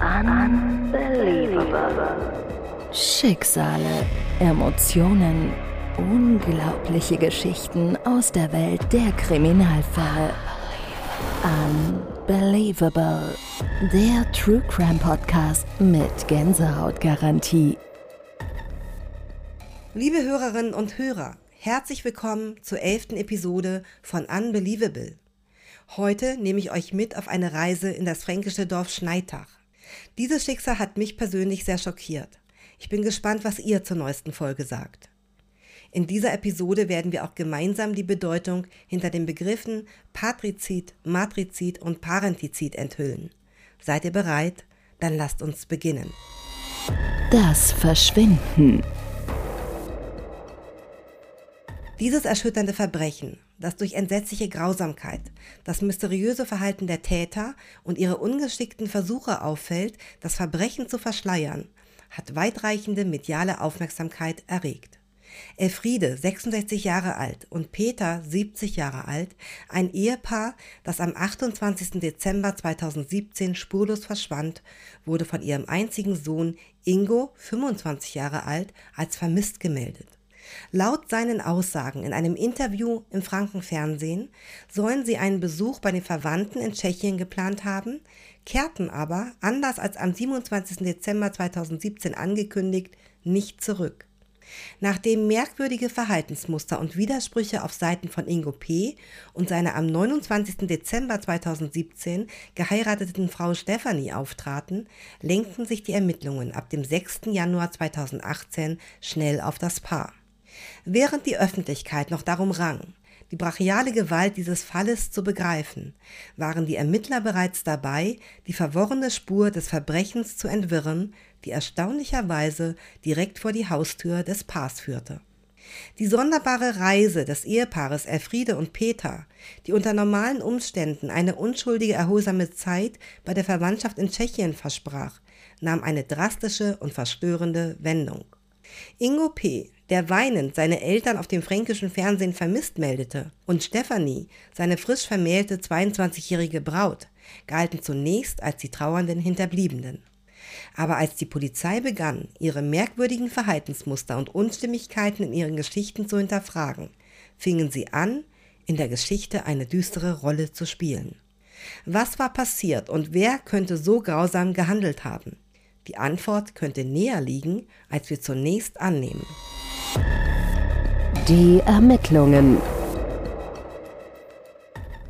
Unbelievable. Schicksale, Emotionen, unglaubliche Geschichten aus der Welt der Kriminalfälle. Unbelievable. Der True Crime Podcast mit Gänsehautgarantie. Liebe Hörerinnen und Hörer, herzlich willkommen zur elften Episode von Unbelievable. Heute nehme ich euch mit auf eine Reise in das fränkische Dorf Schneitach. Dieses Schicksal hat mich persönlich sehr schockiert. Ich bin gespannt, was ihr zur neuesten Folge sagt. In dieser Episode werden wir auch gemeinsam die Bedeutung hinter den Begriffen Patrizid, Matrizid und Parentizid enthüllen. Seid ihr bereit? Dann lasst uns beginnen. Das Verschwinden. Dieses erschütternde Verbrechen, das durch entsetzliche Grausamkeit, das mysteriöse Verhalten der Täter und ihre ungeschickten Versuche auffällt, das Verbrechen zu verschleiern, hat weitreichende mediale Aufmerksamkeit erregt. Elfriede, 66 Jahre alt, und Peter, 70 Jahre alt, ein Ehepaar, das am 28. Dezember 2017 spurlos verschwand, wurde von ihrem einzigen Sohn Ingo, 25 Jahre alt, als vermisst gemeldet. Laut seinen Aussagen in einem Interview im Frankenfernsehen sollen sie einen Besuch bei den Verwandten in Tschechien geplant haben, kehrten aber, anders als am 27. Dezember 2017 angekündigt, nicht zurück. Nachdem merkwürdige Verhaltensmuster und Widersprüche auf Seiten von Ingo P. und seiner am 29. Dezember 2017 geheirateten Frau Stephanie auftraten, lenkten sich die Ermittlungen ab dem 6. Januar 2018 schnell auf das Paar. Während die Öffentlichkeit noch darum rang, die brachiale Gewalt dieses Falles zu begreifen, waren die Ermittler bereits dabei, die verworrene Spur des Verbrechens zu entwirren, die erstaunlicherweise direkt vor die Haustür des Paars führte. Die sonderbare Reise des Ehepaares Elfriede und Peter, die unter normalen Umständen eine unschuldige, erholsame Zeit bei der Verwandtschaft in Tschechien versprach, nahm eine drastische und verstörende Wendung. Ingo P., der weinend seine Eltern auf dem fränkischen Fernsehen vermisst meldete, und Stefanie, seine frisch vermählte 22-jährige Braut, galten zunächst als die trauernden Hinterbliebenen. Aber als die Polizei begann, ihre merkwürdigen Verhaltensmuster und Unstimmigkeiten in ihren Geschichten zu hinterfragen, fingen sie an, in der Geschichte eine düstere Rolle zu spielen. Was war passiert und wer könnte so grausam gehandelt haben? Die Antwort könnte näher liegen, als wir zunächst annehmen. Die Ermittlungen.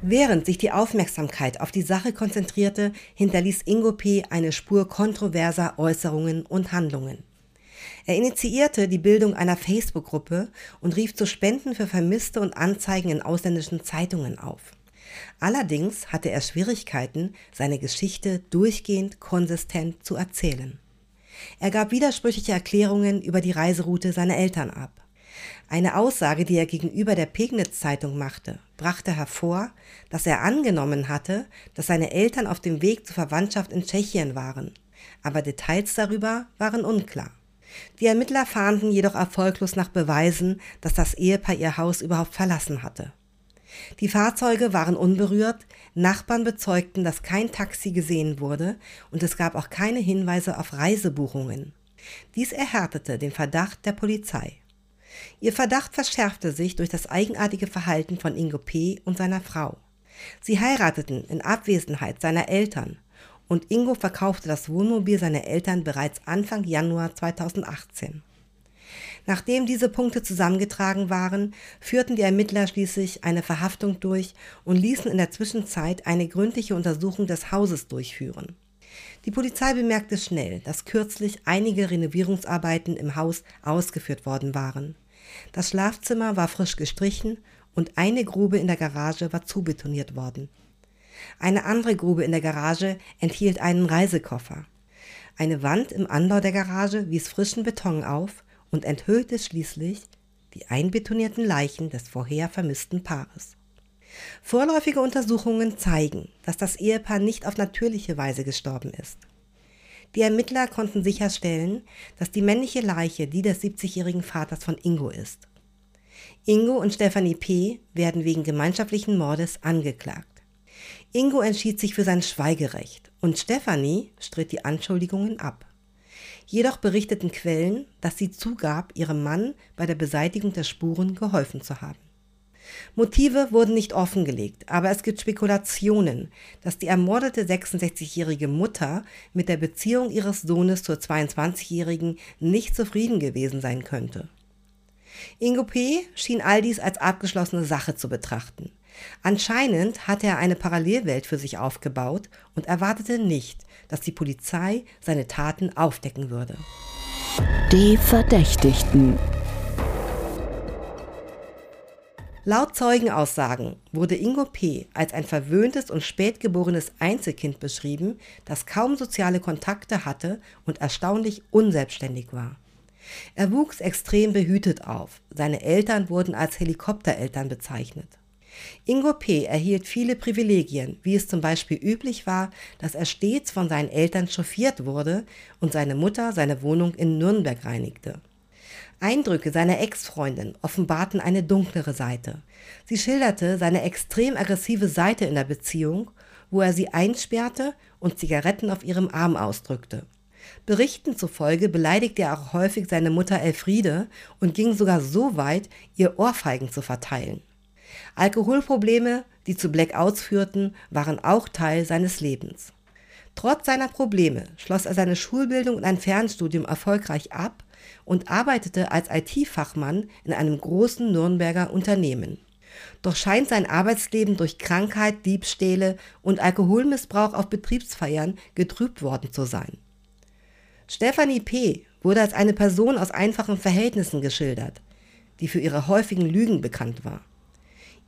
Während sich die Aufmerksamkeit auf die Sache konzentrierte, hinterließ Ingo P. eine Spur kontroverser Äußerungen und Handlungen. Er initiierte die Bildung einer Facebook-Gruppe und rief zu Spenden für Vermisste und Anzeigen in ausländischen Zeitungen auf. Allerdings hatte er Schwierigkeiten, seine Geschichte durchgehend konsistent zu erzählen. Er gab widersprüchliche Erklärungen über die Reiseroute seiner Eltern ab. Eine Aussage, die er gegenüber der Pegnitz-Zeitung machte, brachte hervor, dass er angenommen hatte, dass seine Eltern auf dem Weg zur Verwandtschaft in Tschechien waren, aber Details darüber waren unklar. Die Ermittler fahnden jedoch erfolglos nach Beweisen, dass das Ehepaar ihr Haus überhaupt verlassen hatte. Die Fahrzeuge waren unberührt, Nachbarn bezeugten, dass kein Taxi gesehen wurde und es gab auch keine Hinweise auf Reisebuchungen. Dies erhärtete den Verdacht der Polizei. Ihr Verdacht verschärfte sich durch das eigenartige Verhalten von Ingo P. und seiner Frau. Sie heirateten in Abwesenheit seiner Eltern und Ingo verkaufte das Wohnmobil seiner Eltern bereits Anfang Januar 2018. Nachdem diese Punkte zusammengetragen waren, führten die Ermittler schließlich eine Verhaftung durch und ließen in der Zwischenzeit eine gründliche Untersuchung des Hauses durchführen. Die Polizei bemerkte schnell, dass kürzlich einige Renovierungsarbeiten im Haus ausgeführt worden waren. Das Schlafzimmer war frisch gestrichen und eine Grube in der Garage war zubetoniert worden. Eine andere Grube in der Garage enthielt einen Reisekoffer. Eine Wand im Anbau der Garage wies frischen Beton auf und enthüllte schließlich die einbetonierten Leichen des vorher vermissten Paares. Vorläufige Untersuchungen zeigen, dass das Ehepaar nicht auf natürliche Weise gestorben ist. Die Ermittler konnten sicherstellen, dass die männliche Leiche die des 70-jährigen Vaters von Ingo ist. Ingo und Stephanie P. werden wegen gemeinschaftlichen Mordes angeklagt. Ingo entschied sich für sein Schweigerecht und Stephanie stritt die Anschuldigungen ab. Jedoch berichteten Quellen, dass sie zugab, ihrem Mann bei der Beseitigung der Spuren geholfen zu haben. Motive wurden nicht offengelegt, aber es gibt Spekulationen, dass die ermordete 66-jährige Mutter mit der Beziehung ihres Sohnes zur 22-jährigen nicht zufrieden gewesen sein könnte. Ingo P. schien all dies als abgeschlossene Sache zu betrachten. Anscheinend hatte er eine Parallelwelt für sich aufgebaut und erwartete nicht, dass die Polizei seine Taten aufdecken würde. Die Verdächtigten. Laut Zeugenaussagen wurde Ingo P. als ein verwöhntes und spätgeborenes Einzelkind beschrieben, das kaum soziale Kontakte hatte und erstaunlich unselbstständig war. Er wuchs extrem behütet auf. Seine Eltern wurden als Helikoptereltern bezeichnet. Ingo P. erhielt viele Privilegien, wie es zum Beispiel üblich war, dass er stets von seinen Eltern chauffiert wurde und seine Mutter seine Wohnung in Nürnberg reinigte. Eindrücke seiner Ex-Freundin offenbarten eine dunklere Seite. Sie schilderte seine extrem aggressive Seite in der Beziehung, wo er sie einsperrte und Zigaretten auf ihrem Arm ausdrückte. Berichten zufolge beleidigte er auch häufig seine Mutter Elfriede und ging sogar so weit, ihr Ohrfeigen zu verteilen. Alkoholprobleme, die zu Blackouts führten, waren auch Teil seines Lebens. Trotz seiner Probleme schloss er seine Schulbildung und ein Fernstudium erfolgreich ab und arbeitete als IT-Fachmann in einem großen Nürnberger Unternehmen. Doch scheint sein Arbeitsleben durch Krankheit, Diebstähle und Alkoholmissbrauch auf Betriebsfeiern getrübt worden zu sein. Stephanie P. wurde als eine Person aus einfachen Verhältnissen geschildert, die für ihre häufigen Lügen bekannt war.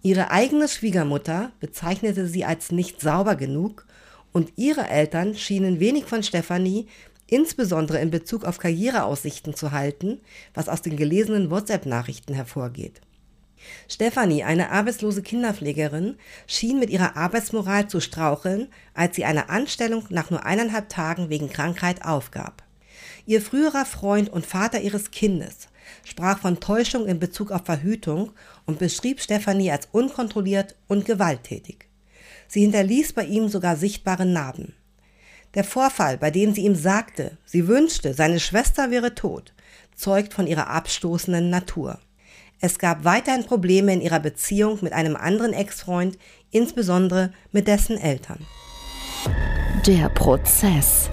Ihre eigene Schwiegermutter bezeichnete sie als nicht sauber genug und ihre Eltern schienen wenig von Stephanie, insbesondere in Bezug auf Karriereaussichten zu halten, was aus den gelesenen WhatsApp-Nachrichten hervorgeht. Stephanie, eine arbeitslose Kinderpflegerin, schien mit ihrer Arbeitsmoral zu straucheln, als sie eine Anstellung nach nur eineinhalb Tagen wegen Krankheit aufgab. Ihr früherer Freund und Vater ihres Kindes sprach von Täuschung in Bezug auf Verhütung und beschrieb Stefanie als unkontrolliert und gewalttätig. Sie hinterließ bei ihm sogar sichtbare Narben. Der Vorfall, bei dem sie ihm sagte, sie wünschte, seine Schwester wäre tot, zeugt von ihrer abstoßenden Natur. Es gab weiterhin Probleme in ihrer Beziehung mit einem anderen Ex-Freund, insbesondere mit dessen Eltern. Der Prozess.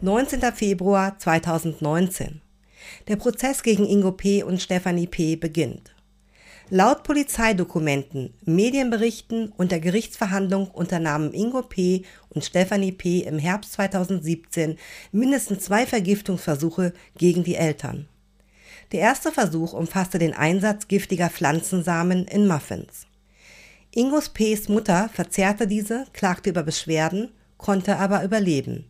19. Februar 2019. Der Prozess gegen Ingo P. und Stefanie P. beginnt. Laut Polizeidokumenten, Medienberichten und der Gerichtsverhandlung unternahmen Ingo P. und Stefanie P. im Herbst 2017 mindestens zwei Vergiftungsversuche gegen die Eltern. Der erste Versuch umfasste den Einsatz giftiger Pflanzensamen in Muffins. Ingos P.s Mutter verzehrte diese, klagte über Beschwerden, konnte aber überleben.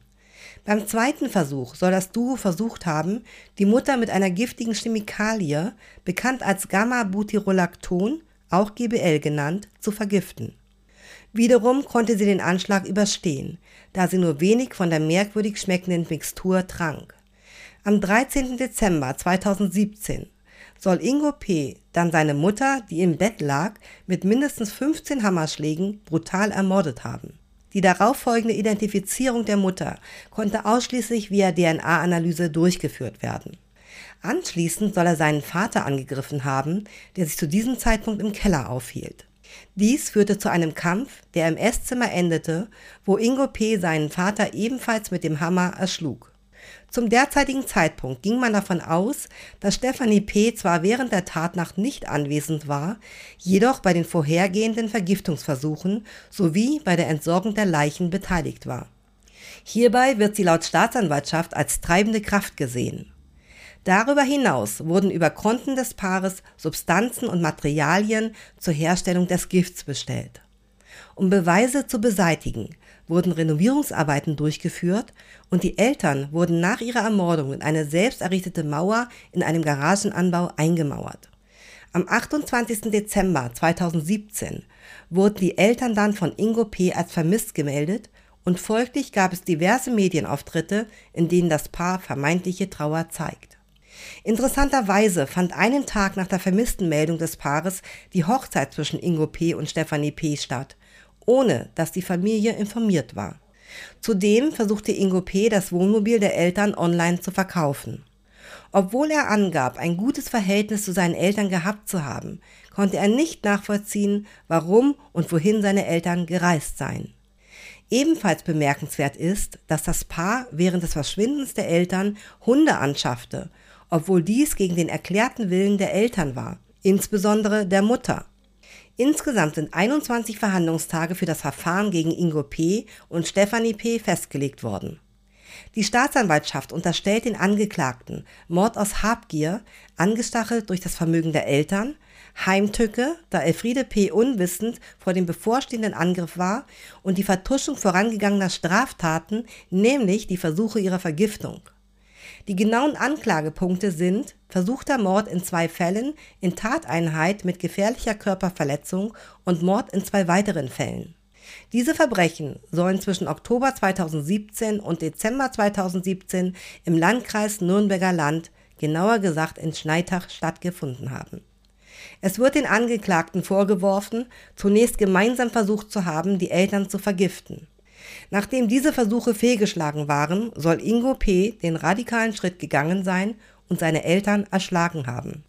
Beim zweiten Versuch soll das Duo versucht haben, die Mutter mit einer giftigen Chemikalie, bekannt als Gamma-Butyrolacton, auch GBL genannt, zu vergiften. Wiederum konnte sie den Anschlag überstehen, da sie nur wenig von der merkwürdig schmeckenden Mixtur trank. Am 13. Dezember 2017 soll Ingo P. dann seine Mutter, die im Bett lag, mit mindestens 15 Hammerschlägen brutal ermordet haben. Die darauffolgende Identifizierung der Mutter konnte ausschließlich via DNA-Analyse durchgeführt werden. Anschließend soll er seinen Vater angegriffen haben, der sich zu diesem Zeitpunkt im Keller aufhielt. Dies führte zu einem Kampf, der im Esszimmer endete, wo Ingo P. seinen Vater ebenfalls mit dem Hammer erschlug. Zum derzeitigen Zeitpunkt ging man davon aus, dass Stephanie P. zwar während der Tatnacht nicht anwesend war, jedoch bei den vorhergehenden Vergiftungsversuchen sowie bei der Entsorgung der Leichen beteiligt war. Hierbei wird sie laut Staatsanwaltschaft als treibende Kraft gesehen. Darüber hinaus wurden über Konten des Paares Substanzen und Materialien zur Herstellung des Gifts bestellt. Um Beweise zu beseitigen, wurden Renovierungsarbeiten durchgeführt und die Eltern wurden nach ihrer Ermordung in eine selbst errichtete Mauer in einem Garagenanbau eingemauert. Am 28. Dezember 2017 wurden die Eltern dann von Ingo P. als vermisst gemeldet und folglich gab es diverse Medienauftritte, in denen das Paar vermeintliche Trauer zeigt. Interessanterweise fand einen Tag nach der vermissten Meldung des Paares die Hochzeit zwischen Ingo P. und Stefanie P. statt ohne dass die Familie informiert war. Zudem versuchte Ingo P. das Wohnmobil der Eltern online zu verkaufen. Obwohl er angab, ein gutes Verhältnis zu seinen Eltern gehabt zu haben, konnte er nicht nachvollziehen, warum und wohin seine Eltern gereist seien. Ebenfalls bemerkenswert ist, dass das Paar während des Verschwindens der Eltern Hunde anschaffte, obwohl dies gegen den erklärten Willen der Eltern war, insbesondere der Mutter. Insgesamt sind 21 Verhandlungstage für das Verfahren gegen Ingo P. und Stefanie P. festgelegt worden. Die Staatsanwaltschaft unterstellt den Angeklagten Mord aus Habgier, angestachelt durch das Vermögen der Eltern, Heimtücke, da Elfriede P. unwissend vor dem bevorstehenden Angriff war und die Vertuschung vorangegangener Straftaten, nämlich die Versuche ihrer Vergiftung. Die genauen Anklagepunkte sind versuchter Mord in zwei Fällen in Tateinheit mit gefährlicher Körperverletzung und Mord in zwei weiteren Fällen. Diese Verbrechen sollen zwischen Oktober 2017 und Dezember 2017 im Landkreis Nürnberger Land, genauer gesagt in Schneitach, stattgefunden haben. Es wird den Angeklagten vorgeworfen, zunächst gemeinsam versucht zu haben, die Eltern zu vergiften. Nachdem diese Versuche fehlgeschlagen waren, soll Ingo P. den radikalen Schritt gegangen sein und seine Eltern erschlagen haben.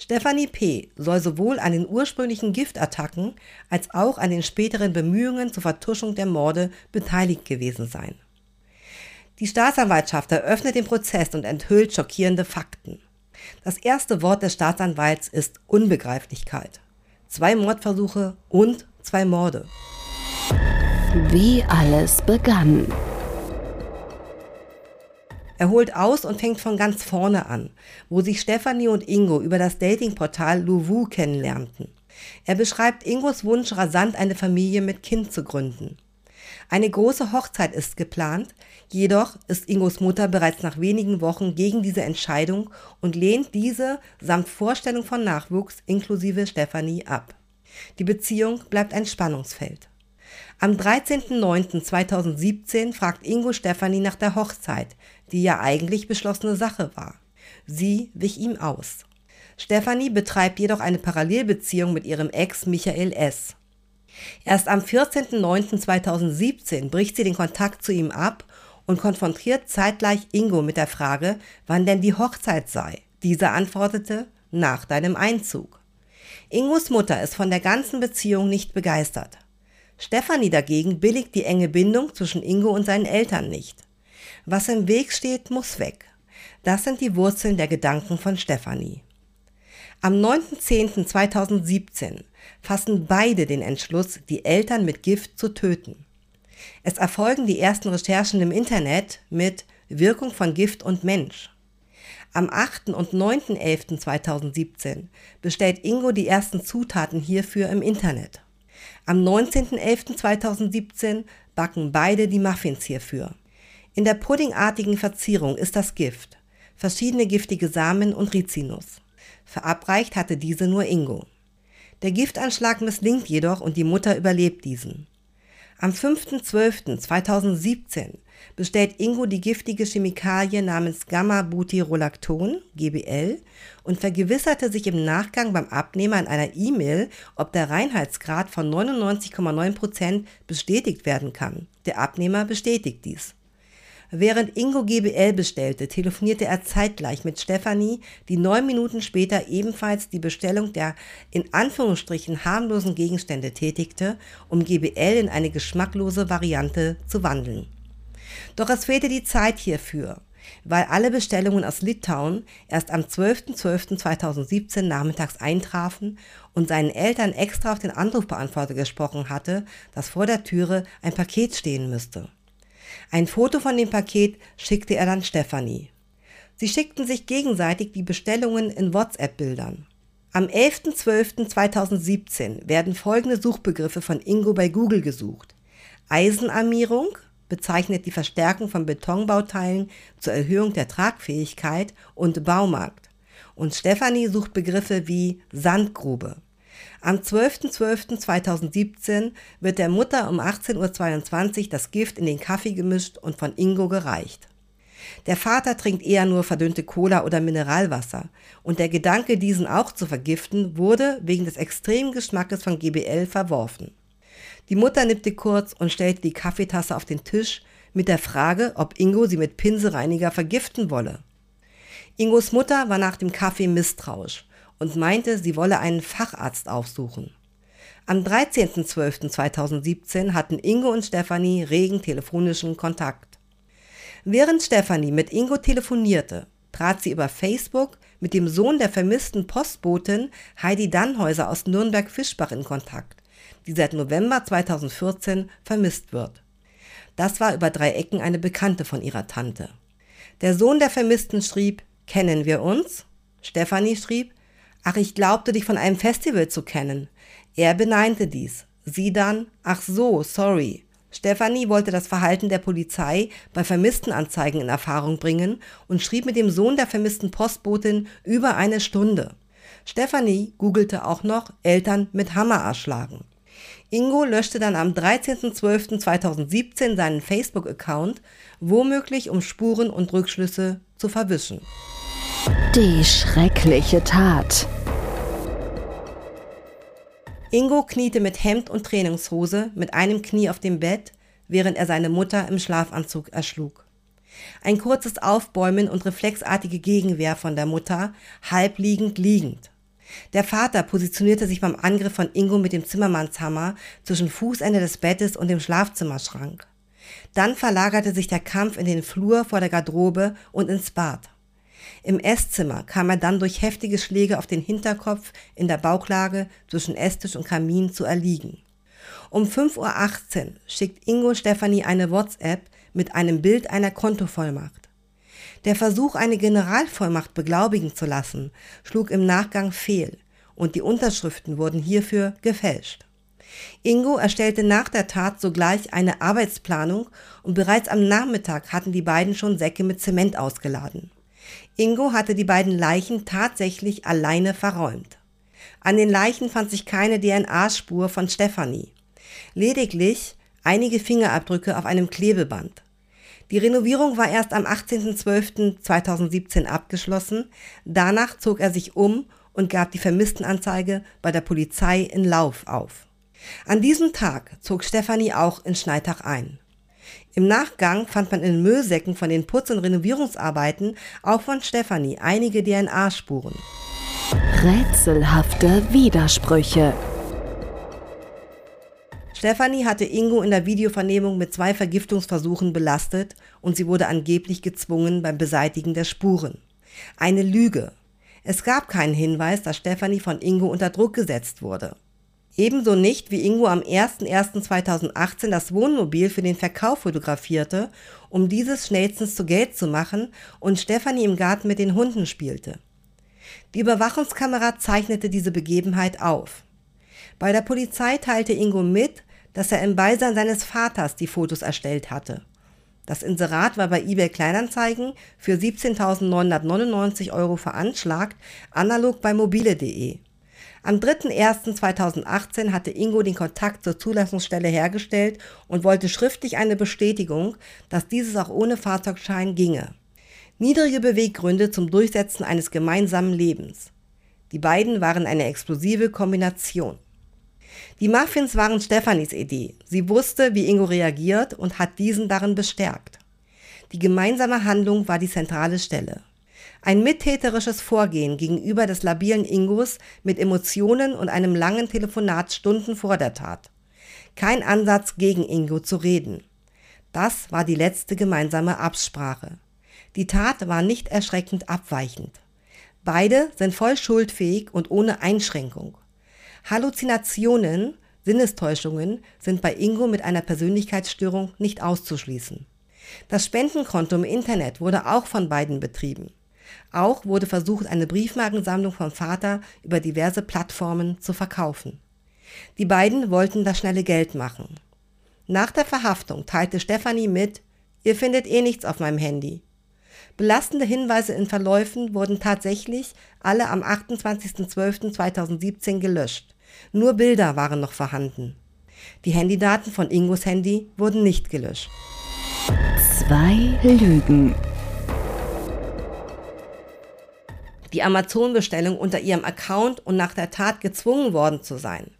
Stephanie P. soll sowohl an den ursprünglichen Giftattacken als auch an den späteren Bemühungen zur Vertuschung der Morde beteiligt gewesen sein. Die Staatsanwaltschaft eröffnet den Prozess und enthüllt schockierende Fakten. Das erste Wort des Staatsanwalts ist Unbegreiflichkeit. Zwei Mordversuche und zwei Morde. Wie alles begann. Er holt aus und fängt von ganz vorne an, wo sich Stefanie und Ingo über das Datingportal Luwu kennenlernten. Er beschreibt Ingos Wunsch, rasant eine Familie mit Kind zu gründen. Eine große Hochzeit ist geplant, jedoch ist Ingos Mutter bereits nach wenigen Wochen gegen diese Entscheidung und lehnt diese samt Vorstellung von Nachwuchs inklusive Stefanie ab. Die Beziehung bleibt ein Spannungsfeld. Am 13.09.2017 fragt Ingo Stefanie nach der Hochzeit, die ja eigentlich beschlossene Sache war. Sie wich ihm aus. Stefanie betreibt jedoch eine Parallelbeziehung mit ihrem Ex Michael S. Erst am 14.09.2017 bricht sie den Kontakt zu ihm ab und konfrontiert zeitgleich Ingo mit der Frage, wann denn die Hochzeit sei. Dieser antwortete, nach deinem Einzug. Ingos Mutter ist von der ganzen Beziehung nicht begeistert. Stefanie dagegen billigt die enge Bindung zwischen Ingo und seinen Eltern nicht. Was im Weg steht, muss weg. Das sind die Wurzeln der Gedanken von Stefanie. Am 9.10.2017 fassen beide den Entschluss, die Eltern mit Gift zu töten. Es erfolgen die ersten Recherchen im Internet mit Wirkung von Gift und Mensch. Am 8. und 9.11.2017 bestellt Ingo die ersten Zutaten hierfür im Internet. Am 19.11.2017 backen beide die Muffins hierfür. In der puddingartigen Verzierung ist das Gift, verschiedene giftige Samen und Rizinus. Verabreicht hatte diese nur Ingo. Der Giftanschlag misslingt jedoch und die Mutter überlebt diesen. Am 5.12.2017 bestellt Ingo die giftige Chemikalie namens Gamma-Butyrolacton, GBL, und vergewisserte sich im Nachgang beim Abnehmer in einer E-Mail, ob der Reinheitsgrad von 99,9% bestätigt werden kann. Der Abnehmer bestätigt dies. Während Ingo GBL bestellte, telefonierte er zeitgleich mit Stefanie, die neun Minuten später ebenfalls die Bestellung der in Anführungsstrichen harmlosen Gegenstände tätigte, um GBL in eine geschmacklose Variante zu wandeln. Doch es fehlte die Zeit hierfür, weil alle Bestellungen aus Litauen erst am 12.12.2017 nachmittags eintrafen und seinen Eltern extra auf den Anrufbeantworter gesprochen hatte, dass vor der Türe ein Paket stehen müsste. Ein Foto von dem Paket schickte er dann Stefanie. Sie schickten sich gegenseitig die Bestellungen in WhatsApp-Bildern. Am 11.12.2017 werden folgende Suchbegriffe von Ingo bei Google gesucht. Eisenarmierung bezeichnet die Verstärkung von Betonbauteilen zur Erhöhung der Tragfähigkeit und Baumarkt. Und Stefanie sucht Begriffe wie Sandgrube. Am 12.12.2017 wird der Mutter um 18.22 Uhr das Gift in den Kaffee gemischt und von Ingo gereicht. Der Vater trinkt eher nur verdünnte Cola oder Mineralwasser und der Gedanke, diesen auch zu vergiften, wurde wegen des extremen Geschmackes von GBL verworfen. Die Mutter nippte kurz und stellte die Kaffeetasse auf den Tisch mit der Frage, ob Ingo sie mit Pinselreiniger vergiften wolle. Ingos Mutter war nach dem Kaffee misstrauisch und meinte, sie wolle einen Facharzt aufsuchen. Am 13.12.2017 hatten Ingo und Stefanie regen telefonischen Kontakt. Während Stefanie mit Ingo telefonierte, trat sie über Facebook mit dem Sohn der vermissten Postbotin Heidi Dannhäuser aus Nürnberg-Fischbach in Kontakt, die seit November 2014 vermisst wird. Das war über drei Ecken eine Bekannte von ihrer Tante. Der Sohn der Vermissten schrieb, kennen wir uns? Stefanie schrieb, ach, ich glaubte dich von einem Festival zu kennen. Er beneinte dies. Sie dann, ach so, sorry. Stefanie wollte das Verhalten der Polizei bei Vermisstenanzeigen in Erfahrung bringen und schrieb mit dem Sohn der vermissten Postbotin über eine Stunde. Stefanie googelte auch noch Eltern mit Hammer erschlagen. Ingo löschte dann am 13.12.2017 seinen Facebook-Account, womöglich um Spuren und Rückschlüsse zu verwischen. Die schreckliche Tat. Ingo kniete mit Hemd und Trainingshose mit einem Knie auf dem Bett, während er seine Mutter im Schlafanzug erschlug. Ein kurzes Aufbäumen und reflexartige Gegenwehr von der Mutter, halb liegend liegend. Der Vater positionierte sich beim Angriff von Ingo mit dem Zimmermannshammer zwischen Fußende des Bettes und dem Schlafzimmerschrank. Dann verlagerte sich der Kampf in den Flur vor der Garderobe und ins Bad. Im Esszimmer kam er dann durch heftige Schläge auf den Hinterkopf in der Bauchlage zwischen Esstisch und Kamin zu erliegen. Um 5.18 Uhr schickt Ingo Stefanie eine WhatsApp mit einem Bild einer Kontovollmacht. Der Versuch, eine Generalvollmacht beglaubigen zu lassen, schlug im Nachgang fehl und die Unterschriften wurden hierfür gefälscht. Ingo erstellte nach der Tat sogleich eine Arbeitsplanung und bereits am Nachmittag hatten die beiden schon Säcke mit Zement ausgeladen. Ingo hatte die beiden Leichen tatsächlich alleine verräumt. An den Leichen fand sich keine DNA-Spur von Stefanie. Lediglich einige Fingerabdrücke auf einem Klebeband. Die Renovierung war erst am 18.12.2017 abgeschlossen. Danach zog er sich um und gab die Vermisstenanzeige bei der Polizei in Lauf auf. An diesem Tag zog Stefanie auch in Schneitach ein. Im Nachgang fand man in Müllsäcken von den Putz- und Renovierungsarbeiten auch von Stefanie einige DNA-Spuren. Rätselhafte Widersprüche. Stefanie hatte Ingo in der Videovernehmung mit zwei Vergiftungsversuchen belastet und sie wurde angeblich gezwungen beim Beseitigen der Spuren. Eine Lüge. Es gab keinen Hinweis, dass Stefanie von Ingo unter Druck gesetzt wurde. Ebenso nicht, wie Ingo am 01.01.2018 das Wohnmobil für den Verkauf fotografierte, um dieses schnellstens zu Geld zu machen und Stefanie im Garten mit den Hunden spielte. Die Überwachungskamera zeichnete diese Begebenheit auf. Bei der Polizei teilte Ingo mit, dass er im Beisein seines Vaters die Fotos erstellt hatte. Das Inserat war bei eBay Kleinanzeigen für 17.999 Euro veranschlagt, analog bei mobile.de. Am 3.1.2018 hatte Ingo den Kontakt zur Zulassungsstelle hergestellt und wollte schriftlich eine Bestätigung, dass dieses auch ohne Fahrzeugschein ginge. Niedrige Beweggründe zum Durchsetzen eines gemeinsamen Lebens. Die beiden waren eine explosive Kombination. Die Muffins waren Stefanis Idee. Sie wusste, wie Ingo reagiert und hat diesen darin bestärkt. Die gemeinsame Handlung war die zentrale Stelle. Ein mittäterisches Vorgehen gegenüber des labilen Ingos mit Emotionen und einem langen Telefonat Stunden vor der Tat. Kein Ansatz gegen Ingo zu reden. Das war die letzte gemeinsame Absprache. Die Tat war nicht erschreckend abweichend. Beide sind voll schuldfähig und ohne Einschränkung. Halluzinationen, Sinnestäuschungen sind bei Ingo mit einer Persönlichkeitsstörung nicht auszuschließen. Das Spendenkonto im Internet wurde auch von beiden betrieben. Auch wurde versucht, eine Briefmarkensammlung vom Vater über diverse Plattformen zu verkaufen. Die beiden wollten das schnelle Geld machen. Nach der Verhaftung teilte Stefanie mit, ihr findet eh nichts auf meinem Handy. Belastende Hinweise in Verläufen wurden tatsächlich alle am 28.12.2017 gelöscht. Nur Bilder waren noch vorhanden. Die Handydaten von Ingos Handy wurden nicht gelöscht. Zwei Lügen. die Amazon-Bestellung unter ihrem Account und nach der Tat gezwungen worden zu sein.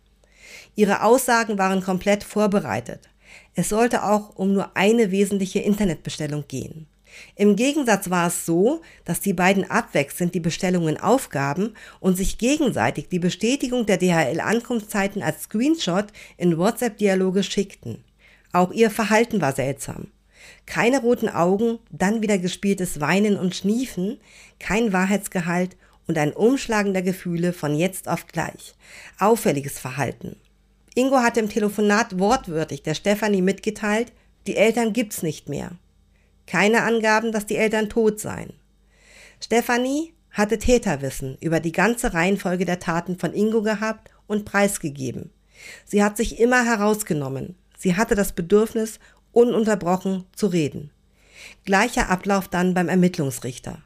Ihre Aussagen waren komplett vorbereitet. Es sollte auch um nur eine wesentliche Internetbestellung gehen. Im Gegensatz war es so, dass die beiden abwechselnd die Bestellungen aufgaben und sich gegenseitig die Bestätigung der DHL-Ankunftszeiten als Screenshot in WhatsApp-Dialoge schickten. Auch ihr Verhalten war seltsam. Keine roten Augen, dann wieder gespieltes Weinen und Schniefen, kein Wahrheitsgehalt und ein Umschlagen der Gefühle von jetzt auf gleich. Auffälliges Verhalten. Ingo hatte im Telefonat wortwörtlich der Stefanie mitgeteilt, die Eltern gibt's nicht mehr. Keine Angaben, dass die Eltern tot seien. Stefanie hatte Täterwissen über die ganze Reihenfolge der Taten von Ingo gehabt und preisgegeben. Sie hat sich immer herausgenommen. Sie hatte das Bedürfnis, ununterbrochen zu reden. Gleicher Ablauf dann beim Ermittlungsrichter.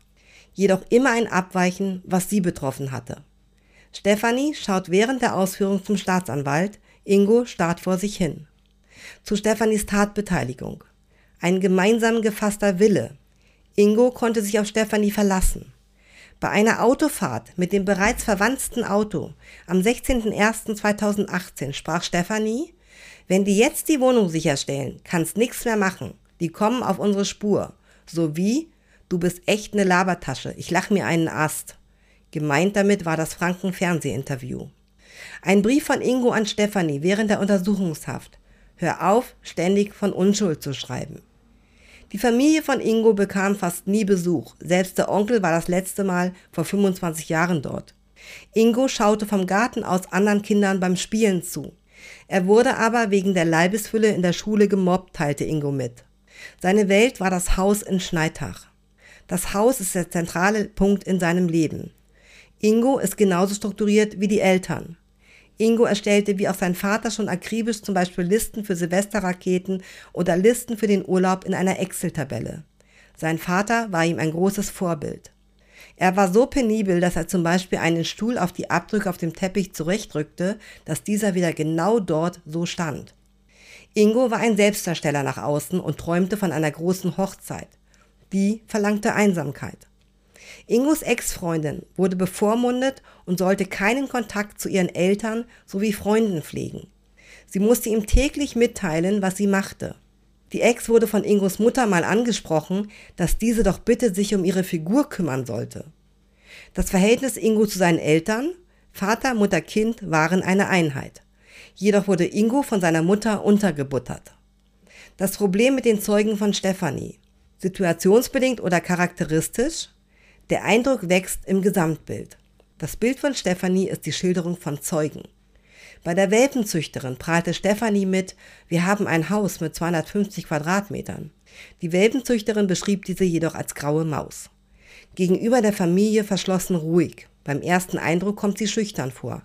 Jedoch immer ein Abweichen, was sie betroffen hatte. Stefanie schaut während der Ausführung zum Staatsanwalt, Ingo starrt vor sich hin. Zu Stefanis Tatbeteiligung ein gemeinsam gefasster Wille. Ingo konnte sich auf Stefanie verlassen. Bei einer Autofahrt mit dem bereits verwandten Auto am 16.01.2018 sprach Stefanie, wenn die jetzt die Wohnung sicherstellen, kannst nix mehr machen. Die kommen auf unsere Spur. So wie, du bist echt ne Labertasche, ich lach mir einen Ast. Gemeint damit war das Franken-Fernsehinterview. Ein Brief von Ingo an Stefanie während der Untersuchungshaft. Hör auf, ständig von Unschuld zu schreiben. Die Familie von Ingo bekam fast nie Besuch. Selbst der Onkel war das letzte Mal vor 25 Jahren dort. Ingo schaute vom Garten aus anderen Kindern beim Spielen zu. Er wurde aber wegen der Leibesfülle in der Schule gemobbt, teilte Ingo mit. Seine Welt war das Haus in Schneitach. Das Haus ist der zentrale Punkt in seinem Leben. Ingo ist genauso strukturiert wie die Eltern. Ingo erstellte wie auch sein Vater schon akribisch zum Beispiel Listen für Silvesterraketen oder Listen für den Urlaub in einer Excel-Tabelle. Sein Vater war ihm ein großes Vorbild. Er war so penibel, dass er zum Beispiel einen Stuhl auf die Abdrücke auf dem Teppich zurechtrückte, dass dieser wieder genau dort so stand. Ingo war ein Selbstdarsteller nach außen und träumte von einer großen Hochzeit. Die verlangte Einsamkeit. Ingos Ex-Freundin wurde bevormundet und sollte keinen Kontakt zu ihren Eltern sowie Freunden pflegen. Sie musste ihm täglich mitteilen, was sie machte. Die Ex wurde von Ingos Mutter mal angesprochen, dass diese doch bitte sich um ihre Figur kümmern sollte. Das Verhältnis Ingo zu seinen Eltern, Vater, Mutter, Kind, waren eine Einheit. Jedoch wurde Ingo von seiner Mutter untergebuttert. Das Problem mit den Zeugen von Stefanie. Situationsbedingt oder charakteristisch? Der Eindruck wächst im Gesamtbild. Das Bild von Stefanie ist die Schilderung von Zeugen. Bei der Welpenzüchterin prahlte Stefanie mit, wir haben ein Haus mit 250 Quadratmetern. Die Welpenzüchterin beschrieb diese jedoch als graue Maus. Gegenüber der Familie verschlossen ruhig. Beim ersten Eindruck kommt sie schüchtern vor.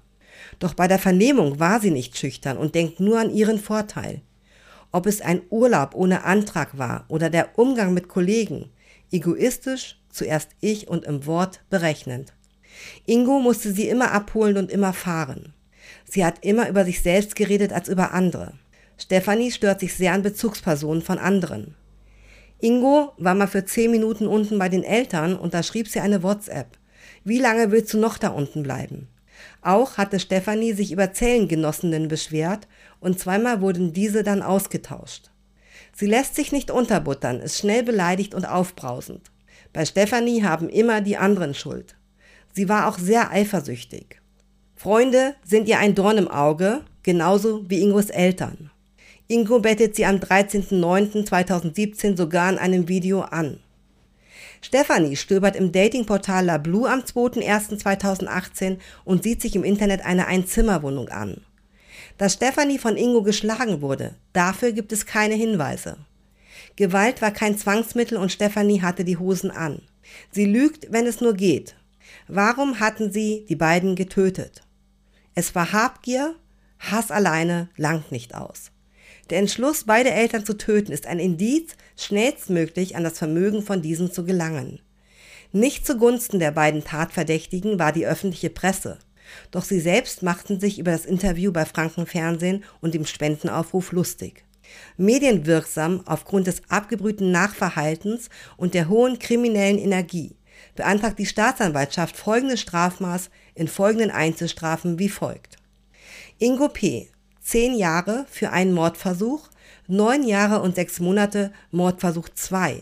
Doch bei der Vernehmung war sie nicht schüchtern und denkt nur an ihren Vorteil. Ob es ein Urlaub ohne Antrag war oder der Umgang mit Kollegen, egoistisch, zuerst ich und im Wort berechnend. Ingo musste sie immer abholen und immer fahren. Sie hat immer über sich selbst geredet als über andere. Stefanie stört sich sehr an Bezugspersonen von anderen. Ingo war mal für zehn Minuten unten bei den Eltern und da schrieb sie eine WhatsApp. Wie lange willst du noch da unten bleiben? Auch hatte Stefanie sich über Zellengenossinnen beschwert und zweimal wurden diese dann ausgetauscht. Sie lässt sich nicht unterbuttern, ist schnell beleidigt und aufbrausend. Bei Stefanie haben immer die anderen Schuld. Sie war auch sehr eifersüchtig. Freunde sind ihr ein Dorn im Auge, genauso wie Ingos Eltern. Ingo bettet sie am 13.09.2017 sogar in einem Video an. Stefanie stöbert im Datingportal LaBlue am 2.01.2018 und sieht sich im Internet eine Einzimmerwohnung an. Dass Stefanie von Ingo geschlagen wurde, dafür gibt es keine Hinweise. Gewalt war kein Zwangsmittel und Stefanie hatte die Hosen an. Sie lügt, wenn es nur geht. Warum hatten sie die beiden getötet? Es war Habgier, Hass alleine langt nicht aus. Der Entschluss, beide Eltern zu töten, ist ein Indiz, schnellstmöglich an das Vermögen von diesen zu gelangen. Nicht zugunsten der beiden Tatverdächtigen war die öffentliche Presse. Doch sie selbst machten sich über das Interview bei Franken Fernsehen und dem Spendenaufruf lustig. Medienwirksam aufgrund des abgebrühten Nachverhaltens und der hohen kriminellen Energie beantragt die Staatsanwaltschaft folgendes Strafmaß in folgenden Einzelstrafen wie folgt. Ingo P. zehn Jahre für einen Mordversuch, neun Jahre und sechs Monate Mordversuch 2.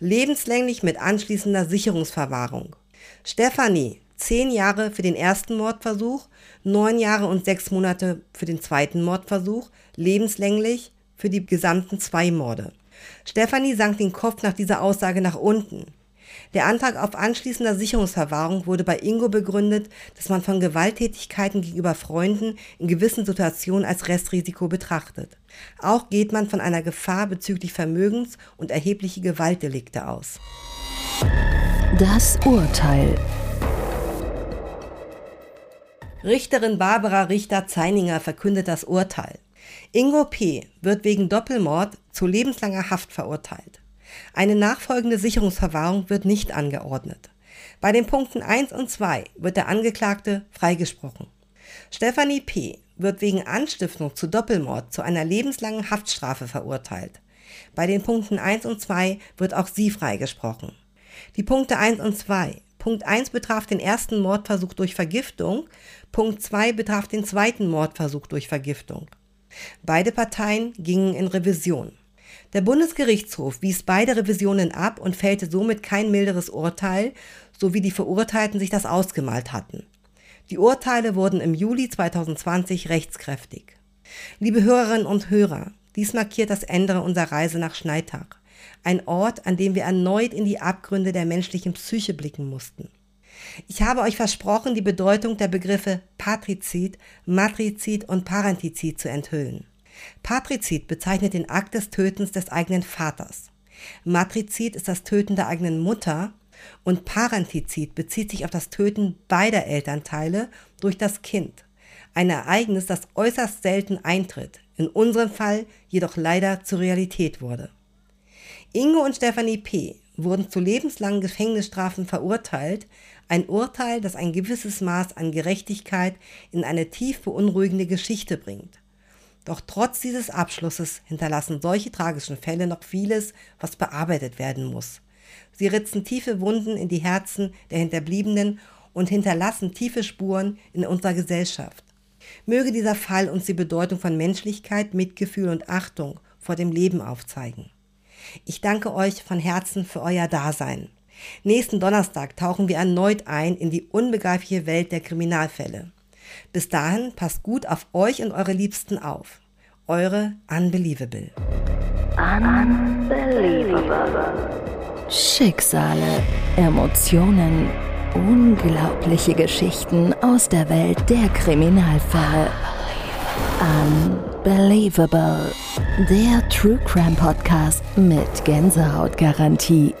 Lebenslänglich mit anschließender Sicherungsverwahrung. Stefanie, zehn Jahre für den ersten Mordversuch, neun Jahre und sechs Monate für den zweiten Mordversuch, lebenslänglich für die gesamten zwei Morde. Stefanie sank den Kopf nach dieser Aussage nach unten. Der Antrag auf anschließender Sicherungsverwahrung wurde bei Ingo begründet, dass man von Gewalttätigkeiten gegenüber Freunden in gewissen Situationen als Restrisiko betrachtet. Auch geht man von einer Gefahr bezüglich Vermögens und erhebliche Gewaltdelikte aus. Das Urteil. Richterin Barbara Richter-Zeininger verkündet das Urteil. Ingo P. wird wegen Doppelmord zu lebenslanger Haft verurteilt. Eine nachfolgende Sicherungsverwahrung wird nicht angeordnet. Bei den Punkten 1 und 2 wird der Angeklagte freigesprochen. Stefanie P. wird wegen Anstiftung zu Doppelmord zu einer lebenslangen Haftstrafe verurteilt. Bei den Punkten 1 und 2 wird auch sie freigesprochen. Die Punkte 1 und 2. Punkt 1 betraf den ersten Mordversuch durch Vergiftung, Punkt 2 betraf den zweiten Mordversuch durch Vergiftung. Beide Parteien gingen in Revision. Der Bundesgerichtshof wies beide Revisionen ab und fällte somit kein milderes Urteil, so wie die Verurteilten sich das ausgemalt hatten. Die Urteile wurden im Juli 2020 rechtskräftig. Liebe Hörerinnen und Hörer, dies markiert das Ende unserer Reise nach Schneitach, ein Ort, an dem wir erneut in die Abgründe der menschlichen Psyche blicken mussten. Ich habe euch versprochen, die Bedeutung der Begriffe Patrizid, Matrizid und Parentizid zu enthüllen. Patrizid bezeichnet den Akt des Tötens des eigenen Vaters. Matrizid ist das Töten der eigenen Mutter und Parentizid bezieht sich auf das Töten beider Elternteile durch das Kind. Ein Ereignis, das äußerst selten eintritt, in unserem Fall jedoch leider zur Realität wurde. Ingo und Stephanie P. wurden zu lebenslangen Gefängnisstrafen verurteilt, ein Urteil, das ein gewisses Maß an Gerechtigkeit in eine tief beunruhigende Geschichte bringt. Doch trotz dieses Abschlusses hinterlassen solche tragischen Fälle noch vieles, was bearbeitet werden muss. Sie ritzen tiefe Wunden in die Herzen der Hinterbliebenen und hinterlassen tiefe Spuren in unserer Gesellschaft. Möge dieser Fall uns die Bedeutung von Menschlichkeit, Mitgefühl und Achtung vor dem Leben aufzeigen. Ich danke euch von Herzen für euer Dasein. Nächsten Donnerstag tauchen wir erneut ein in die unbegreifliche Welt der Kriminalfälle. Bis dahin passt gut auf euch und eure Liebsten auf. Eure Unbelievable. Unbelievable. Schicksale, Emotionen, unglaubliche Geschichten aus der Welt der Kriminalfälle. Unbelievable. Der True Crime Podcast mit Gänsehautgarantie.